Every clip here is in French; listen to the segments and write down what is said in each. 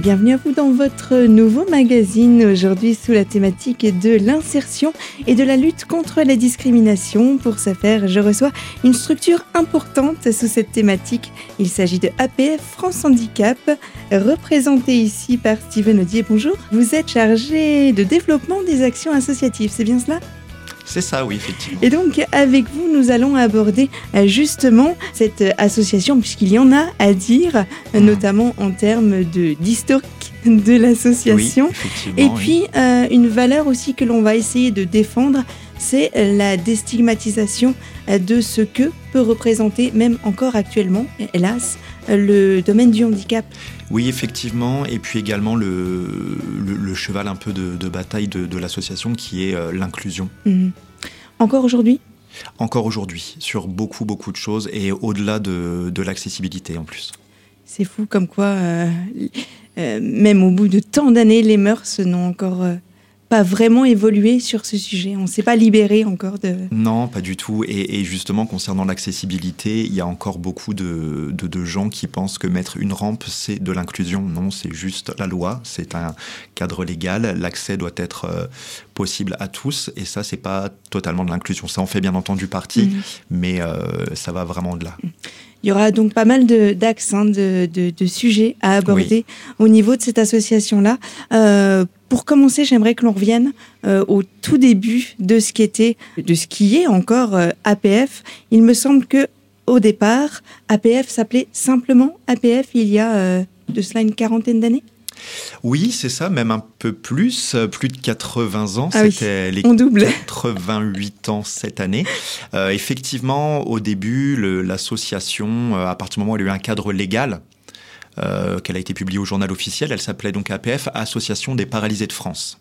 bienvenue à vous dans votre nouveau magazine, aujourd'hui sous la thématique de l'insertion et de la lutte contre la discrimination. Pour ce faire, je reçois une structure importante sous cette thématique. Il s'agit de APF France Handicap, représenté ici par Steven Odier. Bonjour, vous êtes chargé de développement des actions associatives, c'est bien cela? C'est ça, oui, effectivement. Et donc, avec vous, nous allons aborder euh, justement cette association, puisqu'il y en a à dire, mhm. notamment en termes d'historique de l'association. Et puis, euh, une valeur aussi que l'on va essayer de défendre, c'est la déstigmatisation euh, de ce que peut représenter, même encore actuellement, hélas, le domaine du handicap. Oui, effectivement, et puis également le, le, cheval un peu de, bataille de, l'association qui est euh, l'inclusion. Mhm. Encore aujourd'hui? Encore aujourd'hui, sur beaucoup, beaucoup de choses et au-delà de, l'accessibilité en plus. C'est fou comme quoi, euh, euh, même au bout de tant d'années, les mœurs n'ont encore pas vraiment évolué sur ce sujet. On ne s'est pas libéré encore de... Non, pas du tout. Et, justement, concernant l'accessibilité, il y a encore beaucoup de, de, gens qui pensent que mettre une rampe, c'est de l'inclusion. Non, c'est juste la loi, c'est un cadre légal. L'accès doit être euh, possible à tous. Et ça, c'est pas totalement de l'inclusion. Ça en fait bien entendu partie, mmh. mais euh, ça va vraiment de là. Il y aura donc pas mal d'axes, hein, de, de, de, sujets à aborder au niveau de cette association-là. Euh, pour commencer, j'aimerais que l'on revienne euh, au tout début de ce qui était, de ce qui est encore euh, APF. Il me semble que au départ, APF s'appelait simplement APF il y a euh, de cela une quarantaine d'années. Oui, c'est ça, même un peu plus, plus de 80 ans. Ah C'était les double. 88 ans cette année. effectivement, au début, l'association, à partir du moment où y a eu un cadre légal, euh, qu'elle a été publiée au journal officiel. Elle s'appelait donc APF, Association des paralysés de France.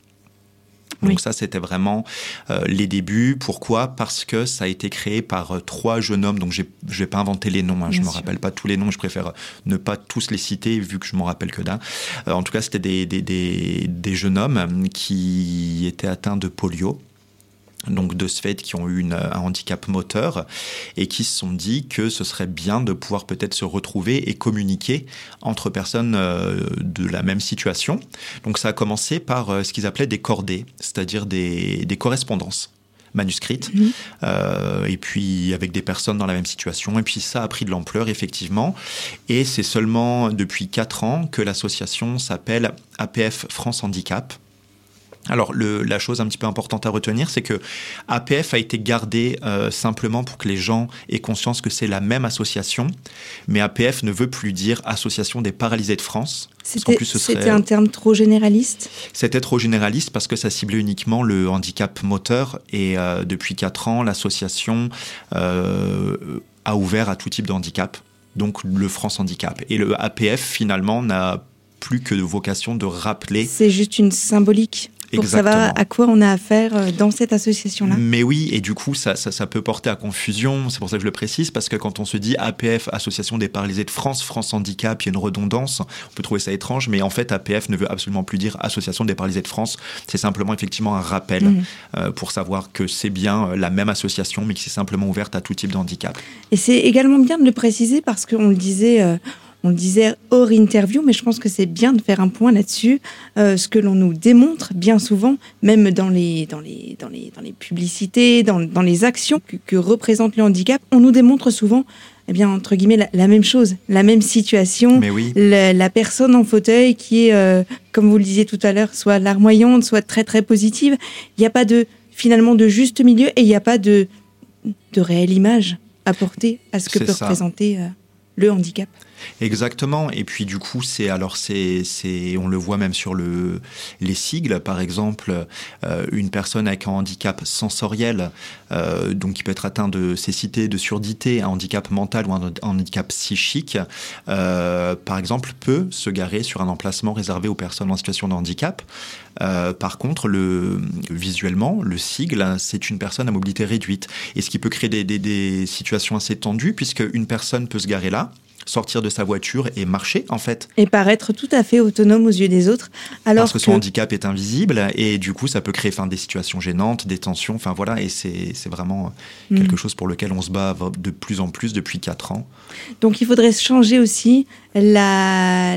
Donc ça, c'était vraiment euh, les débuts. Pourquoi? Parce que ça a été créé par euh, trois jeunes hommes. Donc je ne vais pas inventer les noms. Hein, je ne me rappelle pas tous les noms. Je préfère ne pas tous les citer vu que je m'en rappelle que d'un. en tout cas, c'était des, des, des, des, jeunes hommes qui étaient atteints de polio donc de ce fait qui ont eu un handicap moteur et qui se sont dit que ce serait bien de pouvoir peut-être se retrouver et communiquer entre personnes euh, de la même situation. Donc ça a commencé par euh, ce qu'ils appelaient des cordées, c'est-à-dire des, correspondances manuscrites, mmh. euh, et puis avec des personnes dans la même situation. Et puis ça a pris de l'ampleur, effectivement. Et c'est seulement depuis 4 ans que l'association s'appelle APF France Handicap. Alors la chose un petit peu importante à retenir, c'est que APF a été gardé euh, simplement pour que les gens aient conscience que c'est la même association, mais APF ne veut plus dire Association des paralysés de France. C'était un terme trop généraliste? C'était trop généraliste parce que ça ciblait uniquement le handicap moteur et euh, depuis 4 ans, l'association euh, a ouvert à tout type de handicap, donc le France Handicap. Et le APF finalement n'a plus que de vocation de rappeler. C'est juste une symbolique? Pour savoir à quoi on a affaire euh, dans cette association-là. Mais oui, et du coup, ça, ça, peut porter à confusion. C'est pour ça que je le précise, parce que quand on se dit APF, Association des paralysés de France, France Handicap, il y a une redondance. On peut trouver ça étrange, mais en fait, APF ne veut absolument plus dire Association des paralysés de France. C'est simplement effectivement un rappel mhm. euh, pour savoir que c'est bien euh, la même association, mais qui est simplement ouverte à tout type de handicap. Et c'est également bien de le préciser parce qu'on le disait on le disait hors interview, mais je pense que c'est bien de faire un point là-dessus. Euh, ce que l'on nous démontre bien souvent, même dans les, dans les, dans les, dans les publicités, dans, dans les actions que, représente le handicap, on nous démontre souvent, eh bien, entre guillemets, la, même chose, la même situation. Mais oui. la, personne en fauteuil qui est, euh, comme vous le disiez tout à l'heure, soit larmoyante, soit très très positive. Il n'y a pas de, finalement, de juste milieu et il n'y a pas de, de réelle image apportée à ce que peut représenter euh, le handicap. Exactement. Et puis du coup, c'est alors c'est on le voit même sur le les sigles, par exemple, euh, une personne avec un handicap sensoriel, euh, donc qui peut être atteint de cécité, de surdité, un handicap mental ou un, handicap psychique, euh, par exemple, peut se garer sur un emplacement réservé aux personnes en situation de handicap. par contre, le, visuellement, le sigle, c'est une personne à mobilité réduite. Et ce qui peut créer des, des, des situations assez tendues, puisque une personne peut se garer là, sortir de sa voiture et marcher en fait. Et paraître tout à fait autonome aux yeux des autres. Alors Parce que, son handicap est invisible et du coup ça peut créer des situations gênantes, des tensions, enfin voilà, et c'est vraiment mm. quelque chose pour lequel on se bat de plus en plus depuis 4 ans. Donc il faudrait changer aussi la,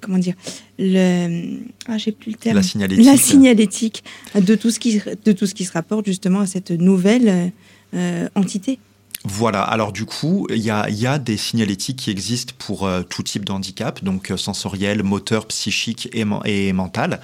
comment dire le ah, j'ai plus le terme la signalétique. la signalétique de tout ce qui de tout ce qui se rapporte justement à cette nouvelle euh, entité. Voilà, alors du coup, il y a, des signalétiques qui existent pour euh, tout type de handicap, donc euh, sensoriel, moteur, psychique et, et mental.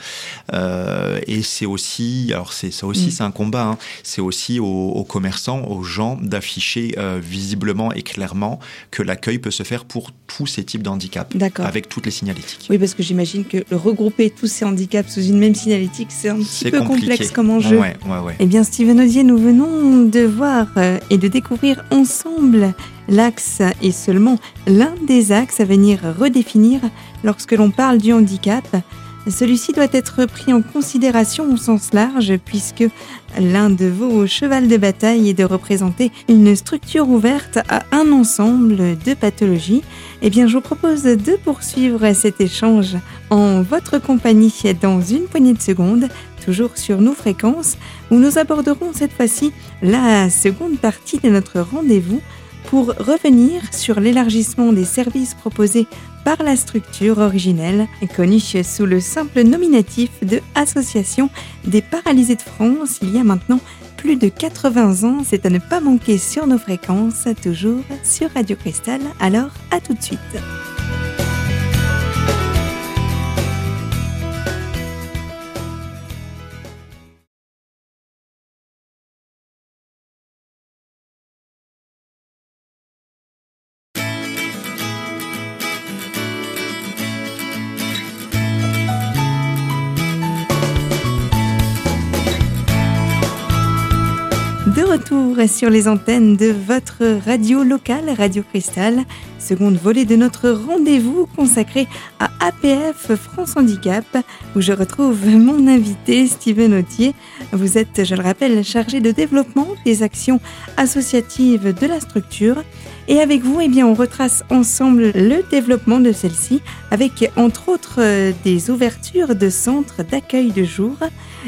Euh, et c'est aussi, alors c'est ça aussi, mm. c'est un combat, hein. c'est aussi aux, commerçants, aux gens d'afficher visiblement et clairement que l'accueil peut se faire pour tous ces types de handicap, avec toutes les signalétiques. Oui, parce que j'imagine que regrouper tous ces handicaps sous une même signalétique, c'est un petit peu complexe comme enjeu. Ouais, ouais, ouais. Eh bien, Steven Odier, nous venons de voir et de découvrir ensemble l'axe est seulement l'un des axes à venir redéfinir lorsque l'on parle du handicap. Celui-ci doit être pris en considération au sens large puisque l'un de vos chevals de bataille est de représenter une structure ouverte à un ensemble de pathologies. Eh bien, je vous propose de poursuivre cet échange en votre compagnie dans une poignée de secondes toujours sur nos fréquences, où nous aborderons cette fois-ci la seconde partie de notre rendez-vous pour revenir sur l'élargissement des services proposés par la structure originelle, connue sous le simple nominatif de Association des paralysés de France il y a maintenant plus de 80 ans. C'est à ne pas manquer sur nos fréquences, toujours sur Radio Cristal. Alors, à tout de suite. Retour sur les antennes de votre radio locale, Radio Cristal, seconde volée de notre rendez-vous consacré à APF France Handicap, où je retrouve mon invité Steven Autier. Vous êtes, je le rappelle, chargé de développement des actions associatives de la structure. Et avec vous, eh bien, on retrace ensemble le développement de celle-ci, avec entre autres des ouvertures de centres d'accueil de jour.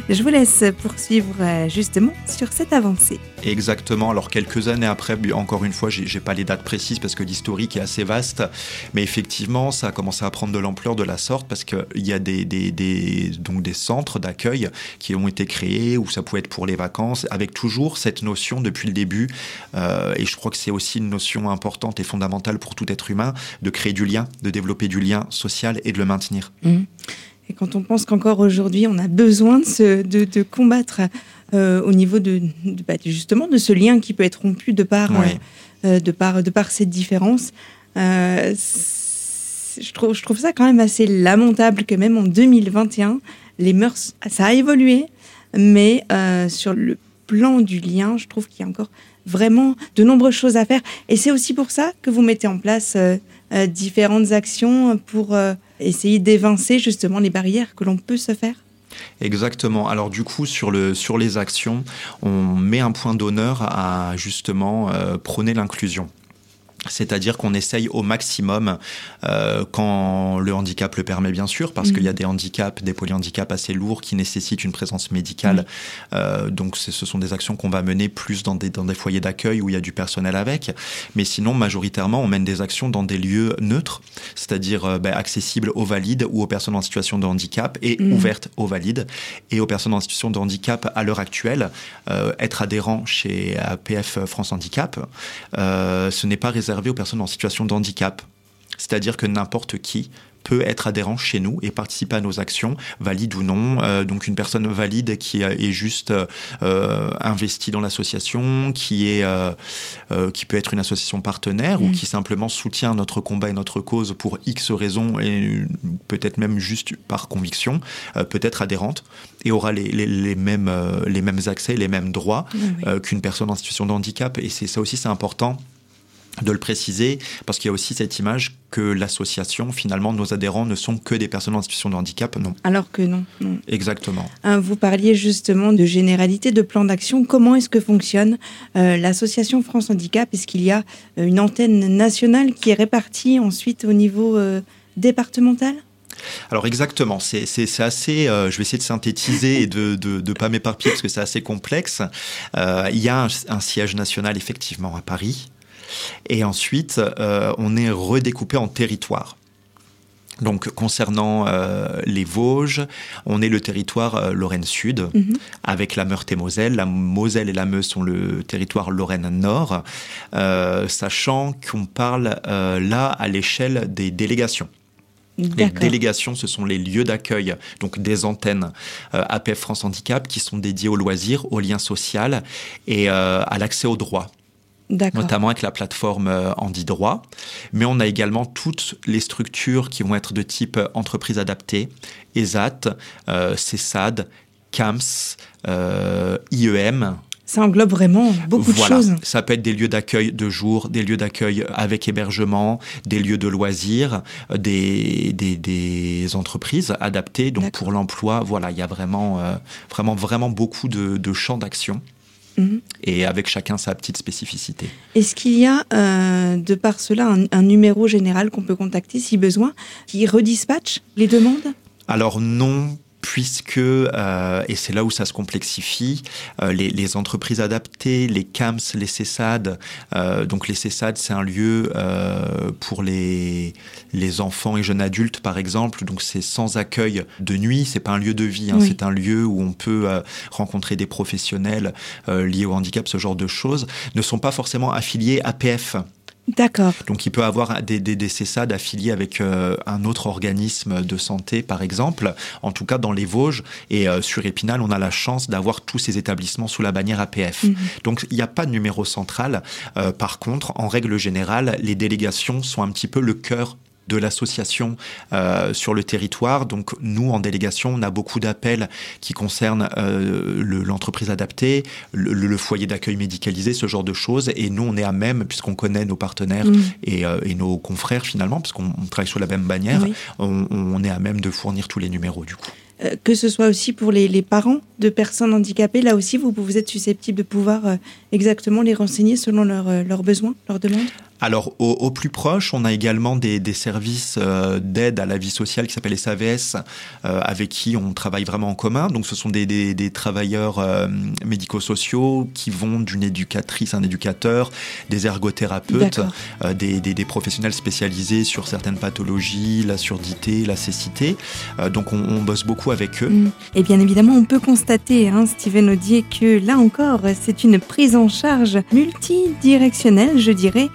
Je vous laisse poursuivre justement sur cette avancée. Exactement. Alors quelques années après, encore une fois, j'ai pas les dates précises parce que l'historique est assez vaste, mais effectivement, ça a commencé à prendre de l'ampleur de la sorte parce qu'il y a des, des, donc des centres d'accueil qui ont été créés où ça pouvait être pour les vacances, avec toujours cette notion depuis le début, euh, et je crois que c'est aussi une notion importante et fondamentale pour tout être humain, de créer du lien, de développer du lien social et de le maintenir. Mmh. Et quand on pense qu'encore aujourd'hui, on a besoin de, de, combattre euh, au niveau de, bah, justement de ce lien qui peut être rompu de par, euh, de par, de par cette différence, euh, je, trouve, je trouve ça quand même assez lamentable que même en 2021, les mœurs, ça a évolué, mais sur le plan du lien, je trouve qu'il y a encore vraiment de nombreuses choses à faire. Et c'est aussi pour ça que vous mettez en place différentes actions pour essayer d'évincer justement les barrières que l'on peut se faire Exactement. Alors du coup, sur, le, sur les actions, on met un point d'honneur à justement euh, prôner l'inclusion. C'est-à-dire qu'on essaye au maximum, euh, quand le handicap le permet bien sûr, parce qu'il y a mm. des handicaps, des polyhandicaps assez lourds qui nécessitent une présence médicale. Euh, donc ce sont des actions qu'on va mener plus dans des, dans des foyers d'accueil où il y a du personnel avec. Mais sinon, majoritairement, on mène des actions dans des lieux neutres, c'est-à-dire euh, ben, accessibles aux valides ou aux personnes en situation de handicap et mm. ouvertes aux valides. Et aux personnes en situation de handicap à l'heure actuelle, être adhérent chez APF France Handicap, ce n'est pas réservé aux personnes en situation de handicap. C'est-à-dire que n'importe qui peut être adhérent chez nous et participer à nos actions, valide ou non. Euh, donc une personne valide qui est juste euh, investie dans l'association, qui est euh, qui peut être une association partenaire ou mm. qui simplement soutient notre combat et notre cause pour X raisons et peut-être même juste par conviction, peut être adhérente et aura les, les, mêmes les mêmes accès, les mêmes droits qu'une personne en situation de handicap. Et c'est ça aussi c'est important de le préciser, parce qu'il y a aussi cette image que l'association, finalement, nos adhérents ne sont que des personnes en situation de handicap, non. Alors que non. Exactement. Hein, vous parliez justement de généralité, de plan d'action. Comment est-ce que fonctionne euh, l'association France Handicap? Est-ce qu'il y a euh, une antenne nationale qui est répartie ensuite au niveau euh, départemental? Alors exactement, c'est assez, je vais essayer de synthétiser et de ne pas m'éparpiller parce que c'est assez complexe. il y a un, siège national effectivement à Paris, et ensuite, euh, on est redécoupé en territoires. Donc concernant euh, les Vosges, on est le territoire euh, Lorraine Sud mhm. avec la Meurthe et Moselle. La Moselle et la Meuse sont le territoire Lorraine Nord, sachant qu'on parle là à l'échelle des délégations. Les délégations, ce sont les lieux d'accueil, donc des antennes APF France Handicap qui sont dédiées aux loisirs, aux liens sociaux et à l'accès aux droits notamment avec la plateforme euh, Droit. Mais on a également toutes les structures qui vont être de type euh, entreprise adaptée, ESAT, euh, CESAD, CAMS, euh, IEM, ça englobe vraiment beaucoup de choses. Ça peut être des lieux d'accueil de jour, des lieux d'accueil avec hébergement, des lieux de loisirs, des, des, des entreprises adaptées. Donc pour l'emploi, voilà, il y a vraiment, vraiment, vraiment beaucoup de, de champs d'action. Mhm. Et avec chacun sa petite spécificité. Est-ce qu'il y a, euh, de par cela, un, numéro général qu'on peut contacter si besoin, qui redispatche les demandes? Alors non, puisque, euh, et c'est là où ça se complexifie, euh, les, entreprises adaptées, les CAMS, les CESAD, euh, donc les CESAD, c'est un lieu pour les, les enfants et jeunes adultes, par exemple, donc c'est sans accueil de nuit, c'est pas un lieu de vie, hein, c'est un lieu où on peut rencontrer des professionnels liés au handicap, ce genre de choses, ne sont pas forcément affiliés APF. D'accord. Donc il peut avoir des, des, des CESAD affiliés avec euh, un autre organisme de santé, par exemple, en tout cas dans les Vosges. Et euh, sur Épinal, on a la chance d'avoir tous ces établissements sous la bannière APF. Mhm. Donc il n'y a pas de numéro central. Euh, par contre, en règle générale, les délégations sont un petit peu le cœur de l'association euh, sur le territoire. Donc nous, en délégation, on a beaucoup d'appels qui concernent euh, l'entreprise adaptée, le, foyer d'accueil médicalisé, ce genre de choses. Et nous, on est à même, puisqu'on connaît nos partenaires mm. euh, et, nos confrères finalement, puisqu'on travaille sous la même bannière, on, est à même de fournir tous les numéros du coup que ce soit aussi pour les, parents de personnes handicapées, là aussi, vous, vous êtes susceptible de pouvoir exactement les renseigner selon leurs besoins, leurs demandes? Alors, au, plus proche, on a également des, services euh, d'aide à la vie sociale qui s'appellent SAVS, euh, avec qui on travaille vraiment en commun. Donc, ce sont des, travailleurs euh, médico-sociaux qui vont d'une éducatrice, un éducateur, des ergothérapeutes, des, professionnels spécialisés sur certaines pathologies, la surdité, la cécité. donc, on, bosse beaucoup avec eux. Mm. Et bien évidemment, on peut constater, hein, Steven Audier, que là encore, c'est une prise en charge multidirectionnelle, je dirais,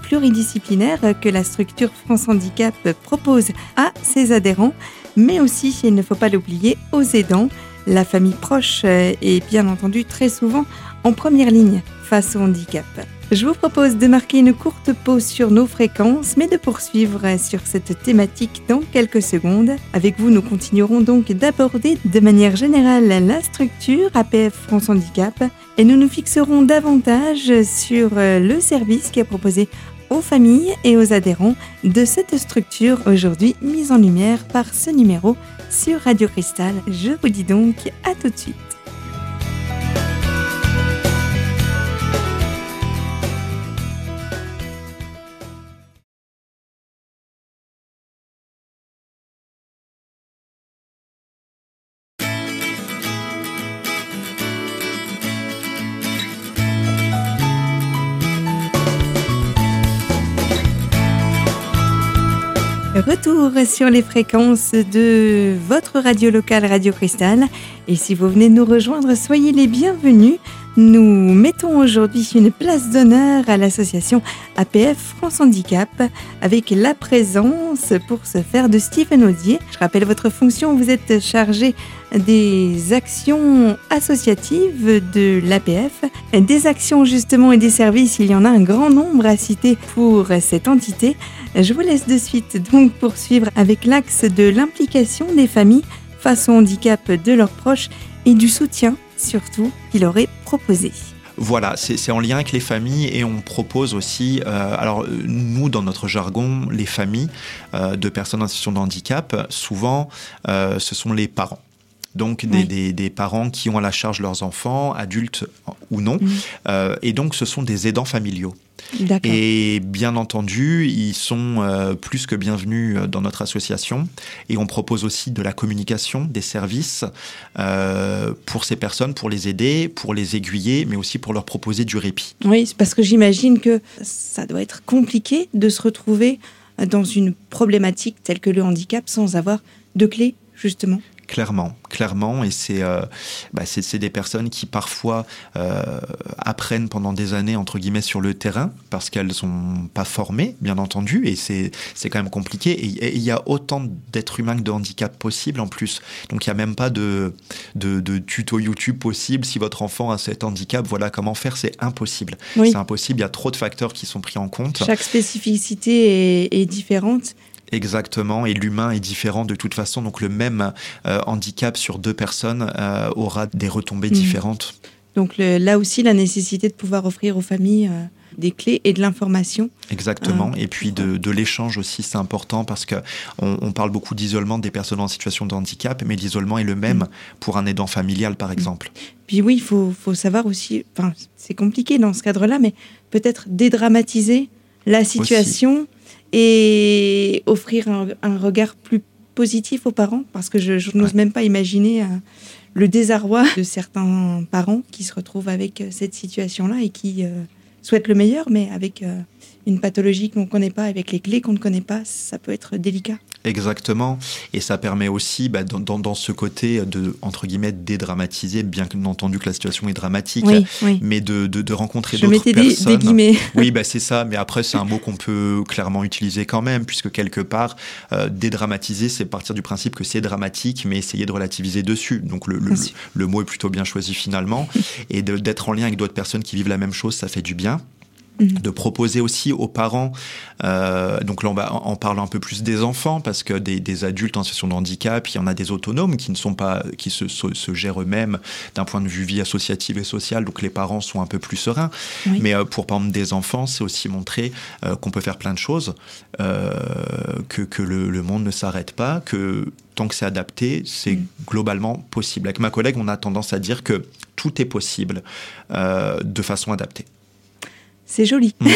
pluridisciplinaire que la structure France Handicap propose à ses adhérents, mais aussi, il ne faut pas l'oublier, aux aidants. La famille proche est bien entendu très souvent en première ligne face au handicap. Je vous propose de marquer une courte pause sur nos fréquences, mais de poursuivre sur cette thématique dans quelques secondes. Avec vous, nous continuerons donc d'aborder de manière générale la structure APF France Handicap et nous nous fixerons davantage sur le service qui est proposé aux familles et aux adhérents de cette structure aujourd'hui mise en lumière par ce numéro sur Radio Cristal. Je vous dis donc à tout de suite. Retour sur les fréquences de votre radio locale Radio Cristal. Et si vous venez nous rejoindre, soyez les bienvenus. Nous mettons aujourd'hui une place d'honneur à l'association APF France Handicap avec la présence pour ce faire de Stephen Audier. Je rappelle votre fonction, vous êtes chargé des actions associatives de l'APF, des actions justement et des services, il y en a un grand nombre à citer pour cette entité. Je vous laisse de suite donc poursuivre avec l'axe de l'implication des familles face au handicap de leurs proches et du soutien surtout qu'il aurait proposé. Voilà, c'est en lien avec les familles et on propose aussi, euh, alors nous dans notre jargon, les familles euh, de personnes en situation de handicap, souvent euh, ce sont les parents. Donc des, des, parents qui ont à la charge leurs enfants, adultes ou non, mmh. et donc ce sont des aidants familiaux. Et bien entendu, ils sont euh, plus que bienvenus euh, dans notre association. Et on propose aussi de la communication, des services euh, pour ces personnes, pour les aider, pour les aiguiller, mais aussi pour leur proposer du répit. Oui, parce que j'imagine que ça doit être compliqué de se retrouver dans une problématique telle que le handicap sans avoir de clé, justement. Clairement, clairement, et c'est euh, bah c'est des personnes qui parfois euh, apprennent pendant des années entre guillemets sur le terrain parce qu'elles sont pas formées, bien entendu, et c'est c'est quand même compliqué. Et il y a autant d'êtres humains que de handicap possible en plus, donc il y a même pas de, de, de tuto YouTube possible. Si votre enfant a cet handicap, voilà comment faire, c'est impossible. C'est impossible. Il y a trop de facteurs qui sont pris en compte. Chaque spécificité est, est différente. Exactement, et l'humain est différent de toute façon, donc le même euh, handicap sur deux personnes euh, aura des retombées mmh. différentes. Donc là aussi, la nécessité de pouvoir offrir aux familles euh, des clés et de l'information. Exactement, et puis de, l'échange aussi, c'est important parce que on, parle beaucoup d'isolement des personnes en situation de handicap, mais l'isolement est le même mmh. pour un aidant familial, par mmh. exemple. Puis oui, il faut, faut, savoir aussi, enfin, c'est compliqué dans ce cadre-là, mais peut-être dédramatiser la situation et offrir un, regard plus positif aux parents, parce que je, n'ose même pas imaginer euh, le désarroi de certains parents qui se retrouvent avec euh, cette situation-là et qui euh, souhaitent le meilleur, mais avec une pathologie qu'on ne connaît pas, avec les clés qu'on ne connaît pas, ça peut être délicat. Exactement. Et ça permet aussi, bah, dans, dans, ce côté de, entre guillemets, dédramatiser, bien entendu que la situation est dramatique, mais de, de, de rencontrer d'autres personnes. Des, des guillemets. Oui, bah, c'est ça. Mais après, c'est un mot qu'on peut clairement utiliser quand même, puisque quelque part, euh, dédramatiser, c'est partir du principe que c'est dramatique, mais essayer de relativiser dessus. Donc le, le, le mot est plutôt bien choisi finalement. et d'être en lien avec d'autres personnes qui vivent la même chose, ça fait du bien. Mhm. de proposer aussi aux parents, euh, donc là on va en parler un peu plus des enfants parce que des, adultes en situation de handicap, il y en a des autonomes qui ne sont pas, qui se, se, gèrent eux-mêmes d'un point de vue vie associative et sociale, donc les parents sont un peu plus sereins. Mais euh, pour par exemple des enfants, c'est aussi montrer euh, qu'on peut faire plein de choses, que, que le, le, monde ne s'arrête pas, que tant que c'est adapté, c'est mhm. globalement possible. Avec ma collègue, on a tendance à dire que tout est possible de façon adaptée. C'est joli. Mm.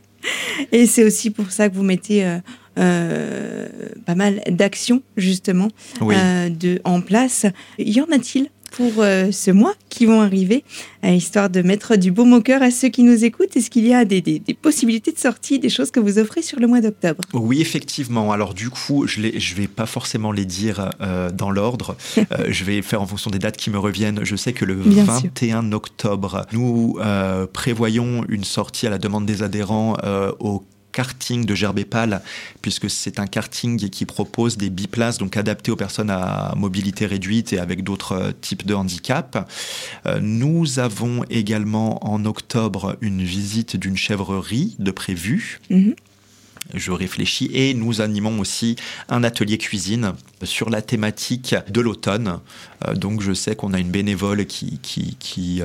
et c'est aussi pour ça que vous mettez euh, euh, pas mal d'actions, justement, euh, de, en place. Y en a-t-il pour euh, ce mois qui vont arriver, euh, histoire de mettre du beau au cœur à ceux qui nous écoutent Est-ce qu'il y a des, possibilités de sortie, des choses que vous offrez sur le mois d'octobre? Oui, effectivement. Alors du coup, je ne vais pas forcément les dire euh, dans l'ordre. je vais faire en fonction des dates qui me reviennent. Je sais que le 21 octobre, nous prévoyons une sortie à la demande des adhérents au karting de Gerbépal, puisque c'est un karting qui propose des biplaces donc adaptés aux personnes à mobilité réduite et avec d'autres euh, types de handicap. Euh, nous avons également en octobre une visite d'une chèvrerie de prévu. Mhm. je réfléchis. Et nous animons aussi un atelier cuisine sur la thématique de l'automne. Euh, donc je sais qu'on a une bénévole qui, qui, qui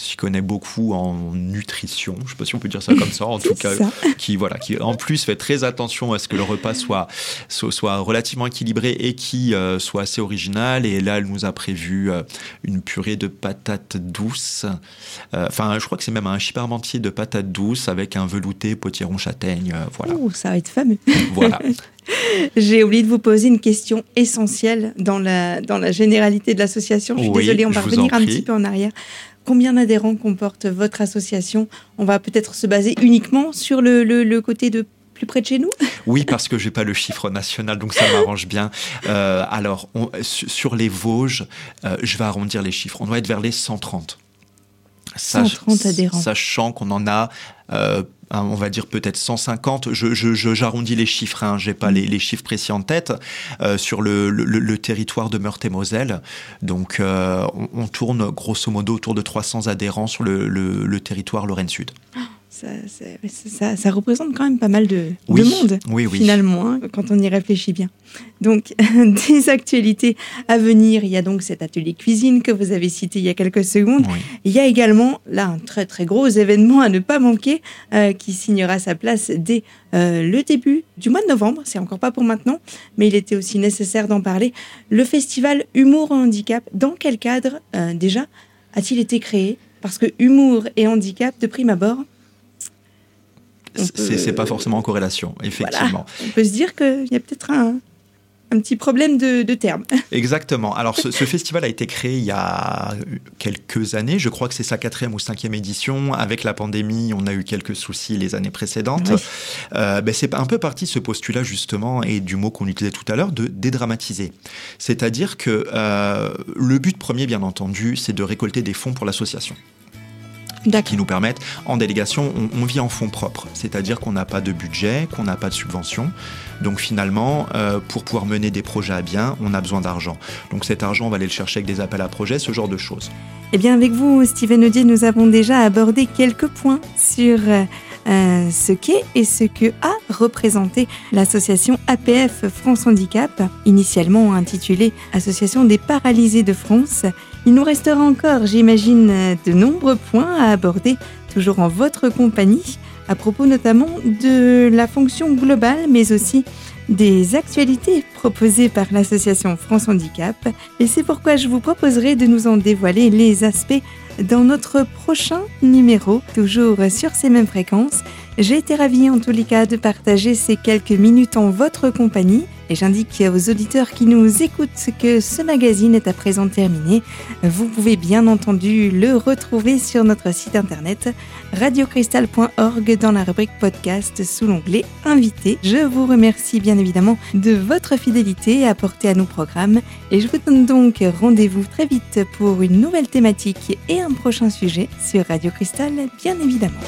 s'y connaît beaucoup en nutrition, je ne sais pas si on peut dire ça comme ça, en tout cas, qui voilà, qui en plus fait très attention à ce que le repas soit soit, relativement équilibré et qui euh, soit assez original. Et là, elle nous a prévu euh, une purée de patates douces. Euh, enfin, je crois que c'est même un chiparmentier de patates douces avec un velouté potiron châtaigne. voilà. ça va être fameux. Voilà. J'ai oublié de vous poser une question essentielle dans la, dans la généralité de l'association. Je suis désolée, on va revenir un petit peu en arrière. Combien d'adhérents comporte votre association On va peut-être se baser uniquement sur le, le, côté de plus près de chez nous? Oui, parce que j'ai pas le chiffre national, donc ça m'arrange bien. Euh, alors, sur les Vosges, euh, je vais arrondir les chiffres. On doit être vers les 130. 130 adhérents. Sachant qu'on en a euh, on va dire peut-être 150. Je, j'arrondis les chiffres, hein, j'ai pas les, chiffres précis en tête euh, sur le, territoire de Meurthe-et-Moselle. Donc, on, tourne grosso modo autour de 300 adhérents sur le, territoire Lorraine Ça, ça, représente quand même pas mal de, monde, finalement, hein, quand on y réfléchit bien. Donc, des actualités à venir, il y a donc cet atelier cuisine que vous avez cité il y a quelques secondes. Il y a également, là, un très très gros événement à ne pas manquer, euh, qui signera sa place dès euh, le début du mois de novembre. C'est encore pas pour maintenant, mais il était aussi nécessaire d'en parler. Le festival Humour Handicap, dans quel cadre euh, déjà a-t-il été créé? Parce que humour et handicap, de prime abord, c'est pas forcément en corrélation, effectivement. On peut se dire qu'il y a peut-être un, un petit problème de, de termes. Exactement. Alors, ce, festival a été créé il y a quelques années. Je crois que c'est sa quatrième ou cinquième édition. Avec la pandémie, on a eu quelques soucis les années précédentes. Euh, ben, c'est un peu parti ce postulat, justement, et du mot qu'on utilisait tout à l'heure, de dédramatiser. C'est-à-dire que euh, le but premier, bien entendu, c'est de récolter des fonds pour l'association qui nous permettent, en délégation, on, vit en fonds propres, c'est-à-dire qu'on n'a pas de budget, qu'on n'a pas de subvention. Donc finalement, euh, pour pouvoir mener des projets à bien, on a besoin d'argent. Donc cet argent, on va aller le chercher avec des appels à projets, ce genre de choses. Eh bien avec vous, Steven Audier, nous avons déjà abordé quelques points sur... Euh, ce qu'est et ce que a représenté l'association APF France Handicap, initialement intitulée Association des paralysés de France. Il nous restera encore, j'imagine, de nombreux points à aborder, toujours en votre compagnie, à propos notamment de la fonction globale, mais aussi des actualités proposées par l'association France Handicap. Et c'est pourquoi je vous proposerai de nous en dévoiler les aspects dans notre prochain numéro, toujours sur ces mêmes fréquences. J'ai été ravie en tous les cas de partager ces quelques minutes en votre compagnie. Et j'indique aux auditeurs qui nous écoutent que ce magazine est à présent terminé. Vous pouvez bien entendu le retrouver sur notre site internet radiocristal.org dans la rubrique podcast sous l'onglet Invité. Je vous remercie bien évidemment de votre fidélité apportée à nos programmes et je vous donne donc rendez-vous très vite pour une nouvelle thématique et un prochain sujet sur Radio Cristal bien évidemment.